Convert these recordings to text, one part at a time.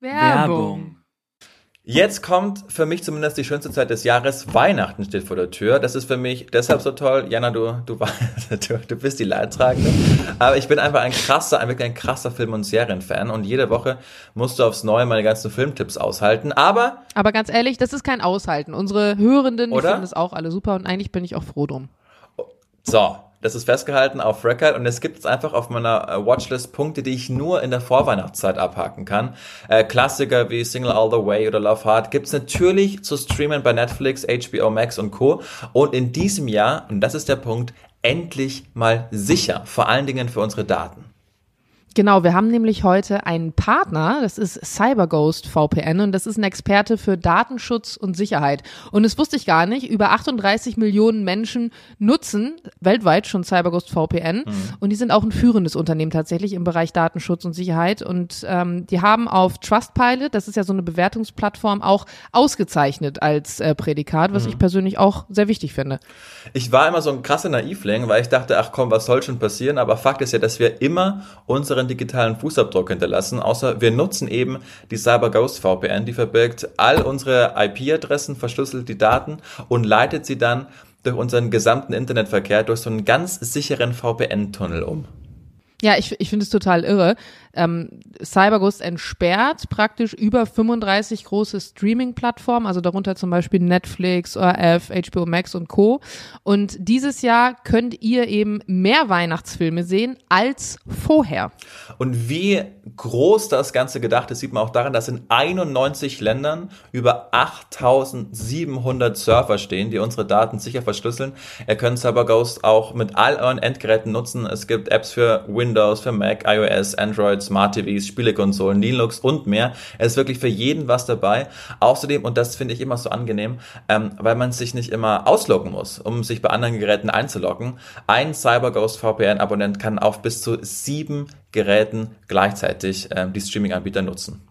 Werbung. Jetzt kommt für mich zumindest die schönste Zeit des Jahres. Weihnachten steht vor der Tür. Das ist für mich deshalb so toll. Jana, du, du, du, du bist die Leidtragende. Aber ich bin einfach ein krasser, ein wirklich ein krasser Film- und Serienfan. Und jede Woche musst du aufs Neue meine ganzen Filmtipps aushalten. Aber. Aber ganz ehrlich, das ist kein Aushalten. Unsere Hörenden, finden das auch alle super und eigentlich bin ich auch froh drum. So, das ist festgehalten auf Record und es gibt es einfach auf meiner äh, Watchlist Punkte, die ich nur in der Vorweihnachtszeit abhaken kann. Äh, Klassiker wie Single All the Way oder Love Hard gibt's natürlich zu streamen bei Netflix, HBO Max und Co. Und in diesem Jahr, und das ist der Punkt, endlich mal sicher, vor allen Dingen für unsere Daten. Genau, wir haben nämlich heute einen Partner, das ist CyberGhost VPN und das ist ein Experte für Datenschutz und Sicherheit. Und das wusste ich gar nicht, über 38 Millionen Menschen nutzen weltweit schon CyberGhost VPN und die sind auch ein führendes Unternehmen tatsächlich im Bereich Datenschutz und Sicherheit und ähm, die haben auf Trustpilot, das ist ja so eine Bewertungsplattform, auch ausgezeichnet als äh, Prädikat, was ich persönlich auch sehr wichtig finde. Ich war immer so ein krasser Naivling, weil ich dachte, ach komm, was soll schon passieren? Aber Fakt ist ja, dass wir immer unseren digitalen Fußabdruck hinterlassen, außer wir nutzen eben die CyberGhost VPN, die verbirgt all unsere IP-Adressen, verschlüsselt die Daten und leitet sie dann durch unseren gesamten Internetverkehr durch so einen ganz sicheren VPN-Tunnel um. Ja, ich, ich finde es total irre. Ähm, CyberGhost entsperrt praktisch über 35 große Streaming-Plattformen, also darunter zum Beispiel Netflix, ORF, HBO Max und Co. Und dieses Jahr könnt ihr eben mehr Weihnachtsfilme sehen als vorher. Und wie groß das Ganze gedacht ist, sieht man auch daran, dass in 91 Ländern über 8700 Server stehen, die unsere Daten sicher verschlüsseln. Ihr könnt CyberGhost auch mit all euren Endgeräten nutzen. Es gibt Apps für Windows, für Mac, iOS, Android, Smart TVs, Spielekonsolen, Linux und mehr. Es ist wirklich für jeden was dabei. Außerdem, und das finde ich immer so angenehm, ähm, weil man sich nicht immer ausloggen muss, um sich bei anderen Geräten einzuloggen. Ein CyberGhost VPN-Abonnent kann auf bis zu sieben Geräten gleichzeitig ähm, die Streaming-Anbieter nutzen.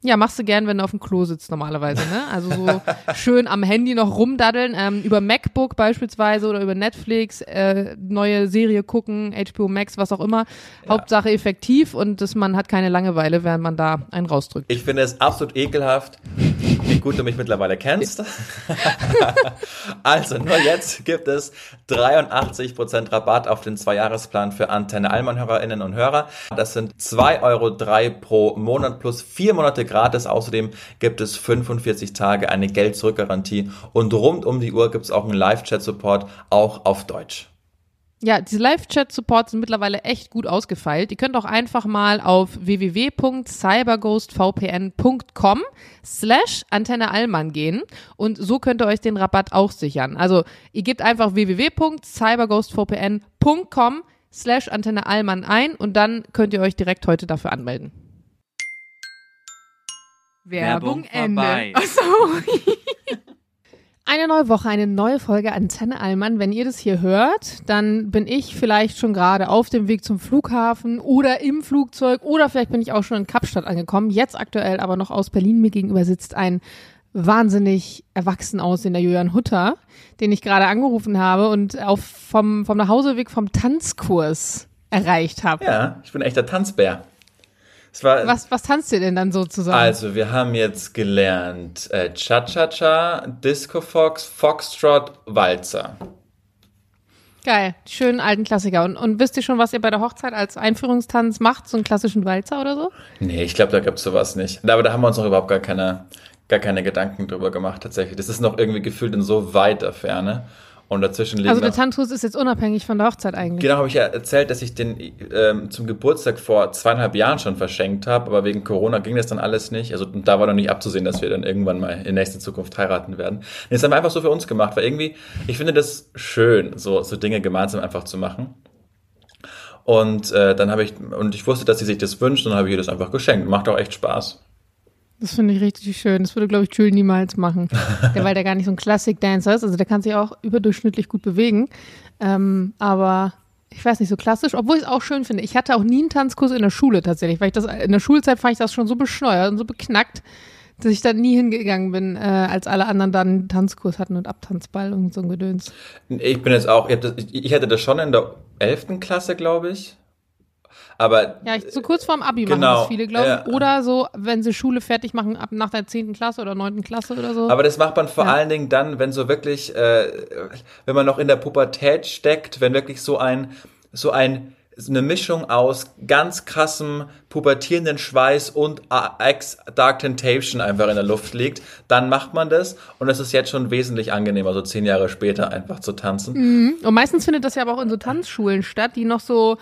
Ja, machst du gern, wenn du auf dem Klo sitzt normalerweise, ne? Also so schön am Handy noch rumdaddeln, ähm, über MacBook beispielsweise oder über Netflix, äh, neue Serie gucken, HBO Max, was auch immer. Hauptsache effektiv und dass man hat keine Langeweile, während man da einen rausdrückt. Ich finde es absolut ekelhaft, wie gut du mich mittlerweile kennst. also nur jetzt gibt es 83% Rabatt auf den Zweijahresplan für Antenne Allmann-Hörerinnen und Hörer. Das sind 2,03 Euro pro Monat plus vier Monate gratis. Außerdem gibt es 45 Tage eine Geld-Zurück-Garantie und rund um die Uhr gibt es auch einen Live-Chat-Support, auch auf Deutsch. Ja, diese Live-Chat-Supports sind mittlerweile echt gut ausgefeilt. Ihr könnt auch einfach mal auf www.cyberghostvpn.com slash Antenne Allmann gehen und so könnt ihr euch den Rabatt auch sichern. Also ihr gebt einfach www.cyberghostvpn.com slash Antenne Allmann ein und dann könnt ihr euch direkt heute dafür anmelden. Werbung vorbei. Achso. Eine neue Woche, eine neue Folge Antenne Allmann. Wenn ihr das hier hört, dann bin ich vielleicht schon gerade auf dem Weg zum Flughafen oder im Flugzeug oder vielleicht bin ich auch schon in Kapstadt angekommen. Jetzt aktuell aber noch aus Berlin. Mir gegenüber sitzt ein wahnsinnig erwachsen aussehender Julian Hutter, den ich gerade angerufen habe und auf vom, vom Nachhauseweg vom Tanzkurs erreicht habe. Ja, ich bin echter Tanzbär. Es Was, was tanzt ihr denn dann so zusammen? Also, wir haben jetzt gelernt äh, Cha-Cha-Cha, Disco Fox, Foxtrot, Walzer. Geil, schönen alten Klassiker. Und, und wisst ihr schon, was ihr bei der Hochzeit als Einführungstanz macht? So einen klassischen Walzer oder so? Nee, ich glaube, da gibt's sowas nicht. Aber da haben wir uns noch überhaupt gar keine, gar keine Gedanken drüber gemacht, tatsächlich. Das ist noch irgendwie gefühlt in so weiter Ferne. Und dazwischen liegen Also der Tanzkurs ist jetzt unabhängig von der Hochzeit eigentlich. Genau, habe ich ja erzählt, dass ich den ähm, zum Geburtstag vor zweieinhalb Jahren schon verschenkt habe, aber wegen Corona ging das dann alles nicht. Also und da war noch nicht abzusehen, dass wir dann irgendwann mal in nächster Zukunft heiraten werden. Nee, Das haben wir einfach so für uns gemacht, weil irgendwie, ich finde das schön, so, so Dinge gemeinsam einfach zu machen. Und äh, dann habe ich, und ich wusste, dass sie sich das wünscht, und dann habe ich ihr das einfach geschenkt. Macht auch echt Spaß. Das finde ich richtig schön. Das würde, glaube ich, Jules niemals machen. der, weil der gar nicht so ein Classic-Dancer ist. Also der kann sich auch überdurchschnittlich gut bewegen. Ähm, aber ich weiß nicht, so klassisch, obwohl ich es auch schön finde. Ich hatte auch nie einen Tanzkurs in der Schule tatsächlich, weil ich das in der Schulzeit fand ich das schon so bescheuert und so beknackt, dass ich da nie hingegangen bin, äh, als alle anderen dann einen Tanzkurs hatten und Abtanzball und so ein Gedöns. Ich bin jetzt auch, ich, das, ich hatte das schon in der 11. Klasse, glaube ich. Aber Ja, ich, so kurz vorm Abi machen Genau, das viele, glaube ich. Oder so, wenn sie Schule fertig machen, ab nach der 10. Klasse oder 9. Klasse oder so. Aber das macht man vor Ja. allen Dingen dann, wenn so wirklich, äh, wenn man noch in der Pubertät steckt, wenn wirklich so ein, so ein, eine Mischung aus ganz krassem pubertierenden Schweiß und Ex Dark Temptation einfach in der Luft liegt, dann macht man das und es ist jetzt schon wesentlich angenehmer, so zehn Jahre später einfach zu tanzen. Und meistens findet das ja aber auch in so Tanzschulen statt, die noch so,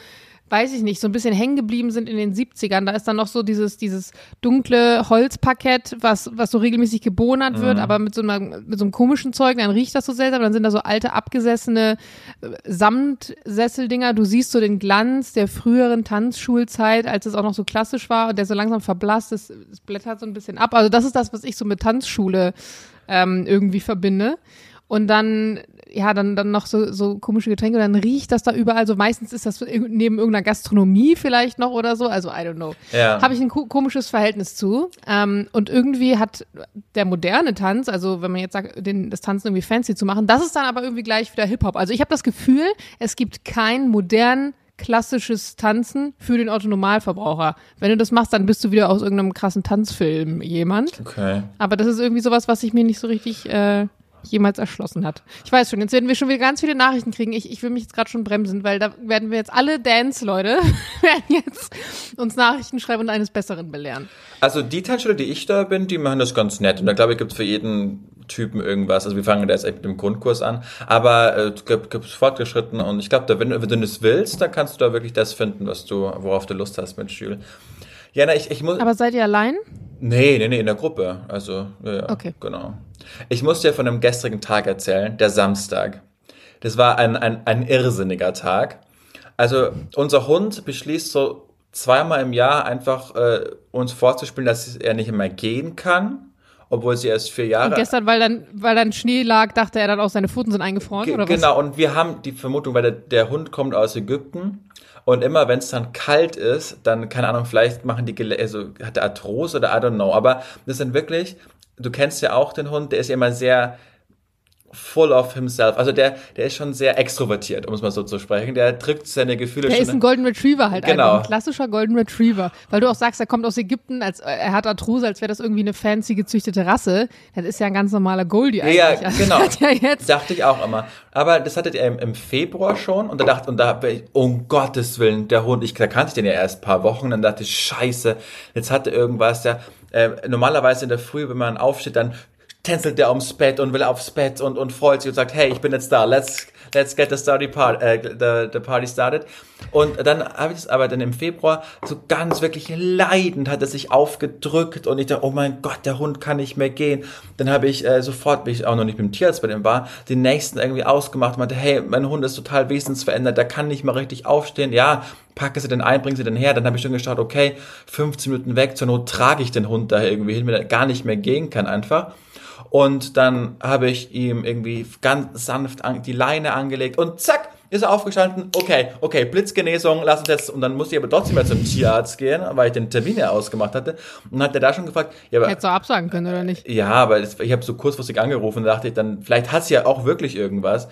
weiß ich nicht, so ein bisschen hängen geblieben sind in den 70ern. Da ist dann noch so dieses, dieses dunkle Holzparkett, was, was so regelmäßig gebonert wird, aber mit so, einer, mit so einem komischen Zeug, dann riecht das so seltsam. Dann sind da so alte, abgesessene äh, Samtsesseldinger. Du siehst so den Glanz der früheren Tanzschulzeit, als es auch noch so klassisch war und der so langsam verblasst. Das, das blättert so ein bisschen ab. Also das ist das, was ich so mit Tanzschule ähm, irgendwie verbinde. Und dann, ja, dann, dann noch so, so komische Getränke, dann riecht das da überall. So meistens ist das neben irgendeiner Gastronomie vielleicht noch oder so. Also, I don't know. Ja. Habe ich ein ko komisches Verhältnis zu. Ähm, und irgendwie hat der moderne Tanz, also wenn man jetzt sagt, den, das Tanzen irgendwie fancy zu machen, das ist dann aber irgendwie gleich wieder Hip-Hop. Also ich habe das Gefühl, es gibt kein modern klassisches Tanzen für den Autonormalverbraucher. Wenn du das machst, dann bist du wieder aus irgendeinem krassen Tanzfilm jemand. Okay. Aber das ist irgendwie sowas, was sich mir nicht so richtig äh, jemals erschlossen hat. Ich weiß schon, jetzt werden wir schon wieder ganz viele Nachrichten kriegen. Ich, ich will mich jetzt gerade schon bremsen, weil da werden wir jetzt alle Dance-Leute werden jetzt uns Nachrichten schreiben und eines Besseren belehren. Also die Tanzschule, die ich da bin, die machen das ganz nett. Und da glaube ich, gibt es für jeden Typen irgendwas. Also wir fangen da jetzt echt mit dem Grundkurs an. Aber äh, es gibt, gibt fortgeschritten und ich glaube, wenn, wenn du das willst, dann kannst du da wirklich das finden, was du, worauf du Lust hast mit Schül. Jana, ich, ich muss. Aber seid ihr allein? Nee, nee, nee, in der Gruppe. Also, ja, ja, Okay. genau. Ich muss dir von einem gestrigen Tag erzählen, der Samstag. Das war ein, ein, ein irrsinniger Tag. Also, unser Hund beschließt so zweimal im Jahr einfach äh, uns vorzuspielen, dass er nicht mehr gehen kann, obwohl sie erst vier Jahre Und gestern, weil dann, weil dann Schnee lag, dachte er dann auch, seine Pfoten sind eingefroren, Ge- oder was? Genau, und wir haben die Vermutung, weil der, der Hund kommt aus Ägypten und immer wenn es dann kalt ist, dann, keine Ahnung, vielleicht machen die, also hat er Arthrose oder I don't know, aber das sind wirklich, du kennst ja auch den Hund, der ist immer sehr full of himself, also der, der ist schon sehr extrovertiert, um es mal so zu sprechen, der drückt seine Gefühle Der schon. ist ein Golden Retriever halt Genau. einfach. Ein klassischer Golden Retriever. Weil du auch sagst, er kommt aus Ägypten, als, er hat Arthrose, als wäre das irgendwie eine fancy gezüchtete Rasse. Das ist ja ein ganz normaler Goldie eigentlich. Ja, Also genau. Ja jetzt Dachte ich auch immer. Aber das hattet ihr im, im Februar schon und da dachte, und da hab ich, um Gottes Willen, der Hund, ich da kannte ich den ja erst ein paar Wochen, dann dachte ich, scheiße, jetzt hat er irgendwas, ja, äh, normalerweise in der Früh, wenn man aufsteht, dann tänzelt der ums Bett und will aufs Bett und, und freut sich und sagt, hey, ich bin jetzt da, let's, let's get the, study part, äh, the, the party started. Und dann habe ich es aber dann im Februar so ganz wirklich leidend hat er sich aufgedrückt und ich dachte, oh mein Gott, der Hund kann nicht mehr gehen. Dann habe ich äh, sofort, wie ich auch noch nicht mit dem Tierarzt bei dem war, den nächsten irgendwie ausgemacht und meinte, hey, mein Hund ist total wesensverändert, der kann nicht mal richtig aufstehen. Ja, packe sie denn ein, bringe sie denn her. Dann habe ich schon geschaut, okay, 15 Minuten weg, zur Not trage ich den Hund da irgendwie hin, wenn er gar nicht mehr gehen kann einfach. Und dann habe ich ihm irgendwie ganz sanft an, die Leine angelegt und zack, ist er aufgestanden. Okay, okay, Blitzgenesung, lass uns jetzt. Und dann musste ich aber trotzdem mal zum Tierarzt gehen, weil ich den Termin ja ausgemacht hatte. Und dann hat er da schon gefragt, ja, aber Hättest du absagen können, oder nicht? ja, aber das, ich habe so kurzfristig angerufen und dachte ich dann, vielleicht hat sie ja auch wirklich irgendwas.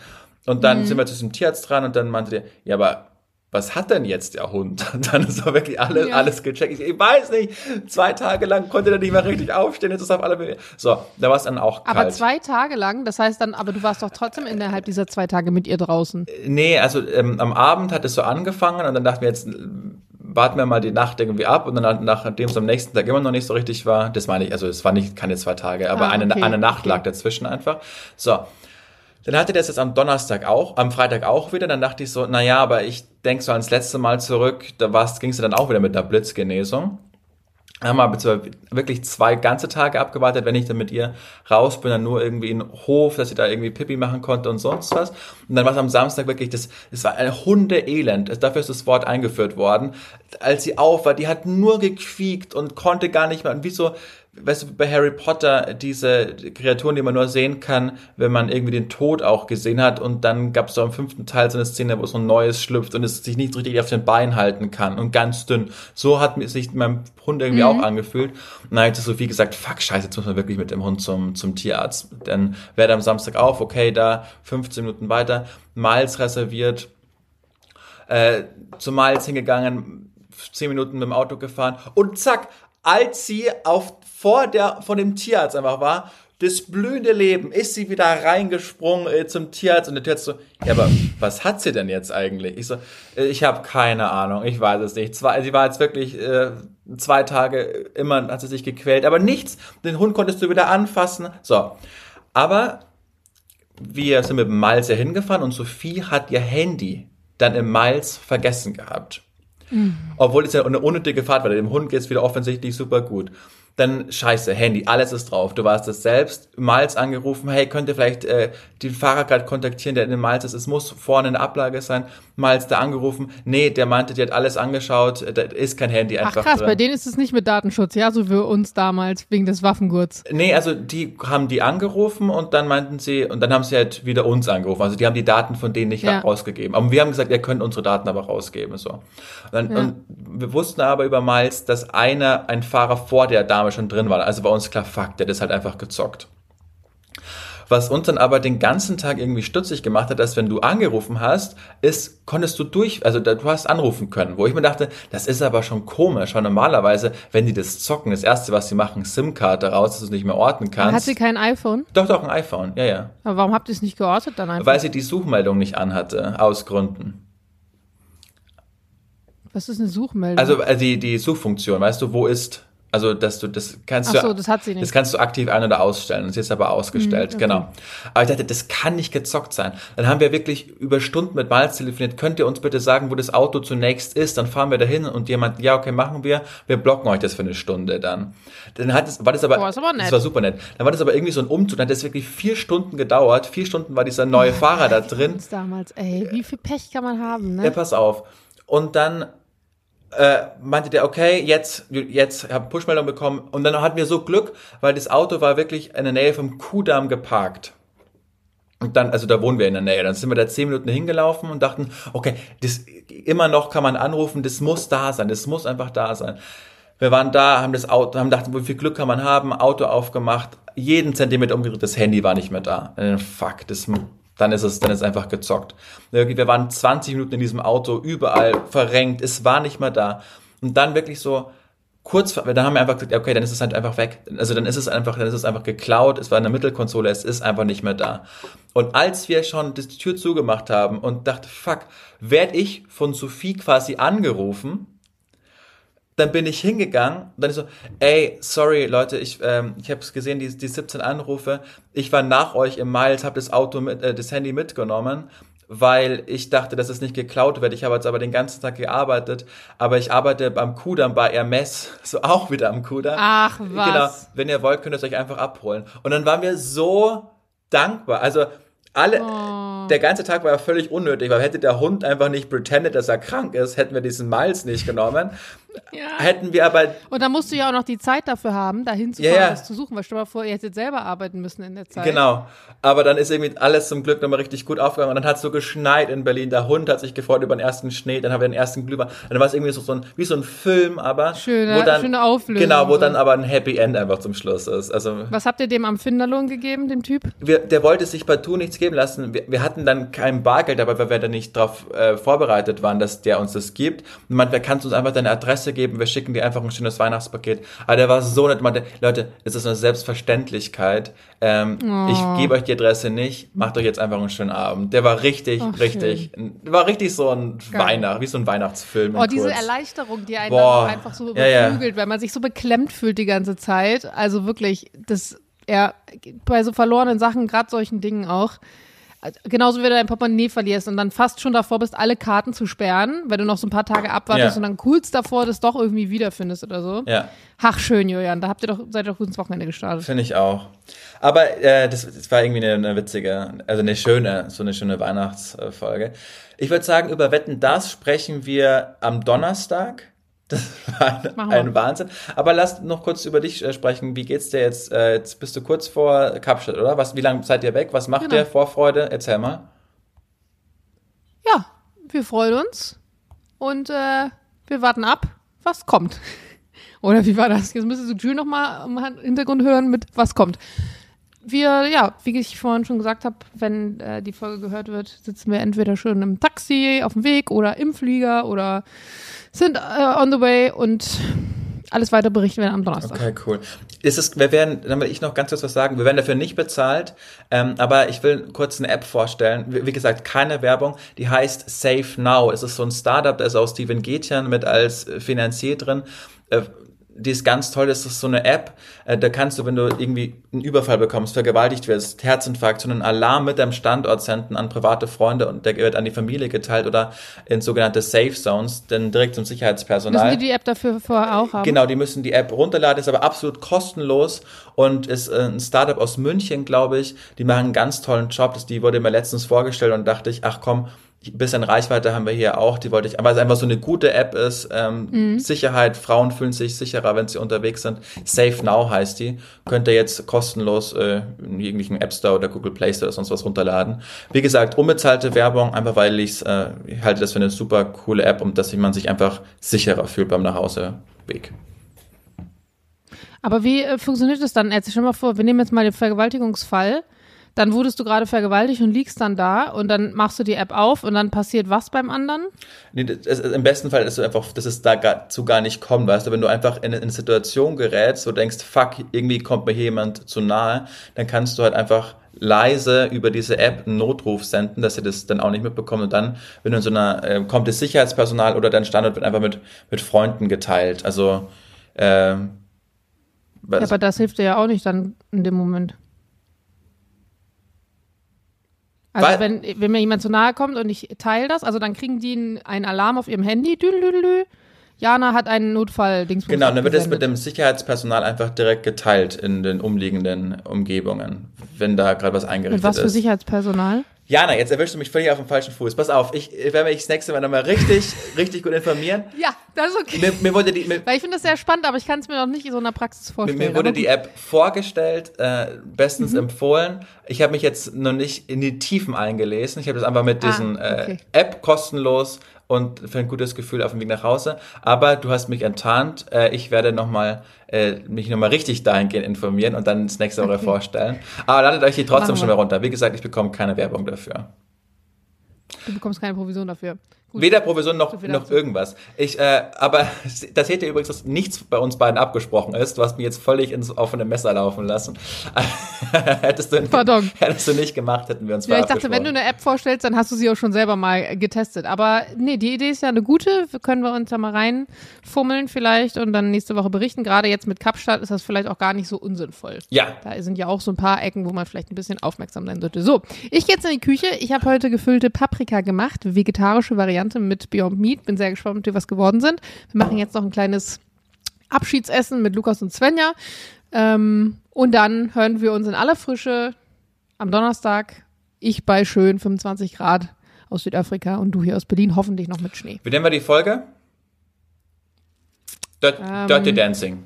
Und dann Mhm. sind wir zu diesem Tierarzt dran und dann meinte der, ja, aber was hat denn jetzt der Hund? Und dann ist er wirklich alles, Ja. alles gecheckt. Ich, ich weiß nicht, zwei Tage lang konnte er nicht mehr richtig aufstehen, jetzt ist auf alle. So, da war es dann auch kalt. Aber zwei Tage lang, das heißt dann, aber du warst doch trotzdem innerhalb dieser zwei Tage mit ihr draußen. Nee, also ähm, am Abend hat es so angefangen und dann dachten wir jetzt, äh, warten wir mal die Nacht irgendwie ab und dann nachdem es am nächsten Tag immer noch nicht so richtig war, das meine ich, also es war nicht keine zwei Tage, aber Ah, eine, okay, eine Nacht okay. lag dazwischen einfach. So. Dann hatte der es jetzt am Donnerstag auch, am Freitag auch wieder. Dann dachte ich so, na ja, aber ich denk so ans letzte Mal zurück, da ging es dann auch wieder mit einer Blitzgenesung. Haben wir wirklich zwei ganze Tage abgewartet, wenn ich dann mit ihr raus bin, dann nur irgendwie in den Hof, dass sie da irgendwie Pipi machen konnte und sonst was. Und dann war es am Samstag wirklich, das, das war ein Hundeelend. Dafür ist das Wort eingeführt worden. Als sie auf war, die hat nur gequiekt und konnte gar nicht mehr. Und wie so, weißt du, bei Harry Potter, diese Kreaturen, die man nur sehen kann, wenn man irgendwie den Tod auch gesehen hat. Und dann gab es so am fünften Teil so eine Szene, wo so ein neues schlüpft und es sich nicht richtig auf den Beinen halten kann und ganz dünn. So hat sich meinem Hund irgendwie auch angefühlt. Und dann zu Sophie gesagt, fuck, scheiße, jetzt muss man wirklich mit dem Hund zum, zum Tierarzt. Dann werde am Samstag auf, okay, da 15 Minuten weiter, Miles reserviert, äh, zu Miles hingegangen, zehn Minuten mit dem Auto gefahren und zack, als sie auf, vor der, von dem Tierarzt einfach war, das blühende Leben, ist sie wieder reingesprungen äh, zum Tierarzt und der Tierarzt so, ja, aber was hat sie denn jetzt eigentlich? Ich so, äh, ich habe keine Ahnung, ich weiß es nicht. Zwei, sie war jetzt wirklich äh, zwei Tage immer, hat sie sich gequält, aber nichts. Den Hund konntest du wieder anfassen. So, aber wir sind mit dem Miles ja hingefahren und Sophie hat ihr Handy dann im Miles vergessen gehabt. Mhm. Obwohl es ja eine unnötige Fahrt war, dem Hund geht es wieder offensichtlich super gut dann scheiße, Handy, alles ist drauf. Du warst es selbst, Miles angerufen, hey, könnt ihr vielleicht äh, den Fahrer gerade kontaktieren, der in den Miles ist, es muss vorne eine Ablage sein. Miles da angerufen, nee, der meinte, die hat alles angeschaut, äh, da ist kein Handy einfach Ach krass, drin. bei denen ist es nicht mit Datenschutz, ja, so wie uns damals, wegen des Waffengurts. Nee, also die haben die angerufen und dann meinten sie, und dann haben sie halt wieder uns angerufen, also die haben die Daten von denen nicht ja. rausgegeben. Aber wir haben gesagt, ihr könnt unsere Daten aber rausgeben, so. Und, dann, ja. und wir wussten aber über Miles, dass einer, ein Fahrer vor der Dame Name schon drin war. Also bei uns klar, fuck, der ist halt einfach gezockt. Was uns dann aber den ganzen Tag irgendwie stutzig gemacht hat, dass wenn du angerufen hast, ist, konntest du durch, also du hast anrufen können, wo ich mir dachte, das ist aber schon komisch, weil normalerweise, wenn die das zocken, das erste, was sie machen, SIM-Karte raus, dass du es nicht mehr orten kannst. Hat sie kein iPhone? Doch, doch, ein iPhone, ja, ja. Aber warum habt ihr es nicht geortet dann einfach? Weil sie die Suchmeldung nicht anhatte, aus Gründen. Was ist eine Suchmeldung? Also äh, die, die Suchfunktion, weißt du, wo ist also, dass du das kannst Ach so, du, das hat sie nicht. Das kannst du aktiv ein- oder ausstellen. Das ist aber ausgestellt, mhm, okay. genau. Aber ich dachte, das kann nicht gezockt sein. Dann haben wir wirklich über Stunden mit Miles telefoniert. Könnt ihr uns bitte sagen, wo das Auto zunächst ist? Dann fahren wir dahin und jemand, ja, okay, machen wir. Wir blocken euch das für eine Stunde dann. Dann hat es, war das aber, oh, das, aber das war super nett. Dann war das aber irgendwie so ein Umzug. Dann hat das wirklich vier Stunden gedauert. Vier Stunden war dieser neue Fahrer da drin. Damals, ey, wie viel Pech kann man haben, ne? Ja, pass auf. Und dann äh, meinte der, okay, jetzt, jetzt habe Pushmeldung bekommen. Und dann hatten wir so Glück, weil das Auto war wirklich in der Nähe vom Kudamm geparkt. Und dann, also da wohnen wir in der Nähe. Dann sind wir da zehn Minuten hingelaufen und dachten, okay, das immer noch kann man anrufen, das muss da sein, das muss einfach da sein. Wir waren da, haben das Auto, haben gedacht, wie viel Glück kann man haben, Auto aufgemacht, jeden Zentimeter umgedreht, das Handy war nicht mehr da. Fuck, das dann ist es, dann ist es einfach gezockt. Wir waren 20 Minuten in diesem Auto, überall verrenkt, es war nicht mehr da. Und dann wirklich so, kurz, dann haben wir einfach gesagt, okay, dann ist es halt einfach weg. Also dann ist es einfach, dann ist es einfach geklaut, es war in der Mittelkonsole, es ist einfach nicht mehr da. Und als wir schon die Tür zugemacht haben und dachte, fuck, werde ich von Sophie quasi angerufen, dann bin ich hingegangen und dann ist so, ey, sorry Leute, ich, ähm, ich habe es gesehen, die, die 17 Anrufe, ich war nach euch im Miles, habe das Auto mit, äh, das Handy mitgenommen, weil ich dachte, dass es nicht geklaut wird. Ich habe jetzt aber den ganzen Tag gearbeitet, aber ich arbeite beim Kudam bei Hermes, so auch wieder am Kudam. Ach was. Genau, wenn ihr wollt, könnt ihr es euch einfach abholen. Und dann waren wir so dankbar. Also alle, oh. der ganze Tag war ja völlig unnötig, weil hätte der Hund einfach nicht pretended, dass er krank ist, hätten wir diesen Miles nicht genommen. Ja. Hätten wir aber. Und da musst du ja auch noch die Zeit dafür haben, da hinzufahren, ja. das zu suchen, weil stell mal vor, ihr hättet selber arbeiten müssen in der Zeit. Genau. Aber dann ist irgendwie alles zum Glück nochmal richtig gut aufgegangen. Und dann hat es so geschneit in Berlin. Der Hund hat sich gefreut über den ersten Schnee, dann haben wir den ersten Glühwein. Dann war es irgendwie so, so ein, wie so ein Film, aber. Schöne, wo dann, schöne Auflösung. Genau, wo dann aber ein Happy End einfach zum Schluss ist. Also, Was habt ihr dem am Finderlohn gegeben, dem Typ? Wir, der wollte sich partout nichts geben lassen. Wir, wir hatten dann kein Bargeld dabei, weil wir da nicht darauf äh, vorbereitet waren, dass der uns das gibt. Und meinte, wer kannst uns einfach deine Adresse geben, wir schicken dir einfach ein schönes Weihnachtspaket. Aber der war so nett, meinte, Leute, es ist eine Selbstverständlichkeit. Ähm, oh. Ich gebe euch die Adresse nicht, macht euch jetzt einfach einen schönen Abend. Der war richtig, oh, richtig, schön. war richtig so ein Weihnacht, wie so ein Weihnachtsfilm. Oh, diese Erleichterung, die einen Boah. einfach so ja, beflügelt, ja. weil man sich so beklemmt fühlt die ganze Zeit. Also wirklich, das, ja, bei so verlorenen Sachen, gerade solchen Dingen auch genauso wie du dein Portemonnaie verlierst und dann fast schon davor bist, alle Karten zu sperren, weil du noch so ein paar Tage abwartest ja. und dann kurz davor das doch irgendwie wiederfindest oder so. Ja. Ach, schön, Julian. Da habt ihr doch, seid ihr doch gut ins Wochenende gestartet. Finde ich auch. Aber äh, das, das war irgendwie eine, eine witzige, also eine schöne, so eine schöne Weihnachtsfolge. Ich würde sagen, über Wetten, das sprechen wir am Donnerstag. Das war ein, ein Wahnsinn. Aber lass noch kurz über dich äh, sprechen. Wie geht's dir jetzt? Äh, jetzt bist du kurz vor Kapstadt, oder? Was, wie lange seid ihr weg? Was macht genau. ihr? Vorfreude? Erzähl mal. Ja, wir freuen uns und äh, wir warten ab, was kommt. Oder wie war das? Jetzt müsstest du Jules nochmal im Hintergrund hören mit was kommt. wir, ja, wie ich vorhin schon gesagt habe, wenn äh, die Folge gehört wird, sitzen wir entweder schon im Taxi auf dem Weg oder im Flieger oder sind äh, on the way und alles weiter berichten wir am Donnerstag. Okay, cool. Ist es, wir werden, dann will ich noch ganz kurz was sagen. Wir werden dafür nicht bezahlt, ähm, aber ich will kurz eine App vorstellen. Wie, wie, gesagt, keine Werbung. Die heißt Save Now. Es ist so ein Startup, da ist auch Steven Gätchen mit als Finanzier drin. Äh, die ist ganz toll, das ist so eine App, äh, da kannst du, wenn du irgendwie einen Überfall bekommst, vergewaltigt wirst, Herzinfarkt, so einen Alarm mit deinem Standort senden an private Freunde und der wird an die Familie geteilt oder in sogenannte Safe Zones, denn direkt zum Sicherheitspersonal. Müssen die die App dafür vorher auch haben? Genau, die müssen die App runterladen, ist aber absolut kostenlos und ist äh, ein Startup aus München, glaube ich. Die machen einen ganz tollen Job, die wurde mir letztens vorgestellt und dachte ich, ach komm, bisschen Reichweite haben wir hier auch, die wollte ich, weil es einfach so eine gute App ist, ähm, mhm. Sicherheit, Frauen fühlen sich sicherer, wenn sie unterwegs sind. Safe Now heißt die, könnt ihr jetzt kostenlos äh, in irgendwelchen App Store oder Google Play Store oder sonst was runterladen. Wie gesagt, unbezahlte Werbung, einfach weil ich's, äh, ich halte das für eine super coole App und dass man sich einfach sicherer fühlt beim Nachhauseweg. Aber wie äh, funktioniert das dann? Erzähl schon mal vor, wir nehmen jetzt mal den Vergewaltigungsfall dann wurdest du gerade vergewaltigt und liegst dann da und dann machst du die App auf und dann passiert was beim anderen? Nee, das, Im besten Fall ist es einfach, dass es dazu gar nicht kommt, weißt du, wenn du einfach in, in eine Situation gerätst, wo du denkst, fuck, irgendwie kommt mir hier jemand zu nahe, dann kannst du halt einfach leise über diese App einen Notruf senden, dass sie das dann auch nicht mitbekommen und dann, wenn du in so einer, äh, kommt das Sicherheitspersonal oder dein Standort wird einfach mit, mit Freunden geteilt, also, äh, ja, aber das hilft dir ja auch nicht dann in dem Moment. Also Weil, wenn, wenn mir jemand zu nahe kommt und ich teile das, also dann kriegen die einen Alarm auf ihrem Handy. Düdelüdelü. Jana hat einen Notfall. -Dingsbums genau, dann wird es mit dem Sicherheitspersonal einfach direkt geteilt in den umliegenden Umgebungen, wenn da gerade was eingerichtet ist. Mit was für Sicherheitspersonal? Jana, jetzt erwischst du mich völlig auf dem falschen Fuß. Pass auf, ich werde mich das nächste Mal nochmal richtig, richtig gut informieren. Ja, das ist okay. Mir, mir wurde die, mir, Weil ich finde das sehr spannend, aber ich kann es mir noch nicht in so einer Praxis vorstellen. Mir, mir wurde die App vorgestellt, äh, bestens mhm. empfohlen. Ich habe mich jetzt noch nicht in die Tiefen eingelesen. Ich habe das einfach mit ah, diesen okay. äh, App kostenlos und für ein gutes Gefühl auf dem Weg nach Hause. Aber du hast mich enttarnt. Äh, ich werde noch mal, äh, mich nochmal richtig dahingehend informieren und dann das nächste Woche okay. vorstellen. Aber ladet euch hier trotzdem schon mal runter. Wie gesagt, ich bekomme keine Werbung dafür. Du bekommst keine Provision dafür. Gut. Weder Provision noch, noch irgendwas. Ich, äh, aber das hätte übrigens, dass nichts bei uns beiden abgesprochen ist. Du hast mich jetzt völlig ins offene Messer laufen lassen. hättest, du, Pardon. hättest du nicht gemacht, hätten wir uns Ja, ich dachte, wenn du eine App vorstellst, dann hast du sie auch schon selber mal getestet. Aber nee, die Idee ist ja eine gute. Können wir uns da mal reinfummeln vielleicht und dann nächste Woche berichten. Gerade jetzt mit Kapstadt ist das vielleicht auch gar nicht so unsinnvoll. Ja. Da sind ja auch so ein paar Ecken, wo man vielleicht ein bisschen aufmerksam sein sollte. So, ich gehe jetzt in die Küche. Ich habe heute gefüllte Paprika gemacht, vegetarische Variante Variante mit Beyond Meat. Bin sehr gespannt, ob die was geworden sind. Wir machen jetzt noch ein kleines Abschiedsessen mit Lukas und Svenja. Ähm, und dann hören wir uns in aller Frische am Donnerstag. Ich bei schön 25 Grad aus Südafrika und du hier aus Berlin, hoffentlich noch mit Schnee. Wie nennen wir die Folge? Dirt, ähm, Dirty Dancing.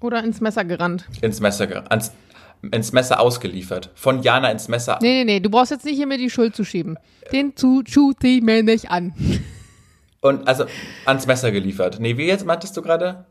Oder ins Messer gerannt. Ins Messer gerannt ins Messer ausgeliefert. Von Jana ins Messer. Nee, nee, nee, du brauchst jetzt nicht hier mir die Schuld zu schieben. Den zu die mir nicht an. Und also ans Messer geliefert. Nee, wie jetzt meintest du gerade?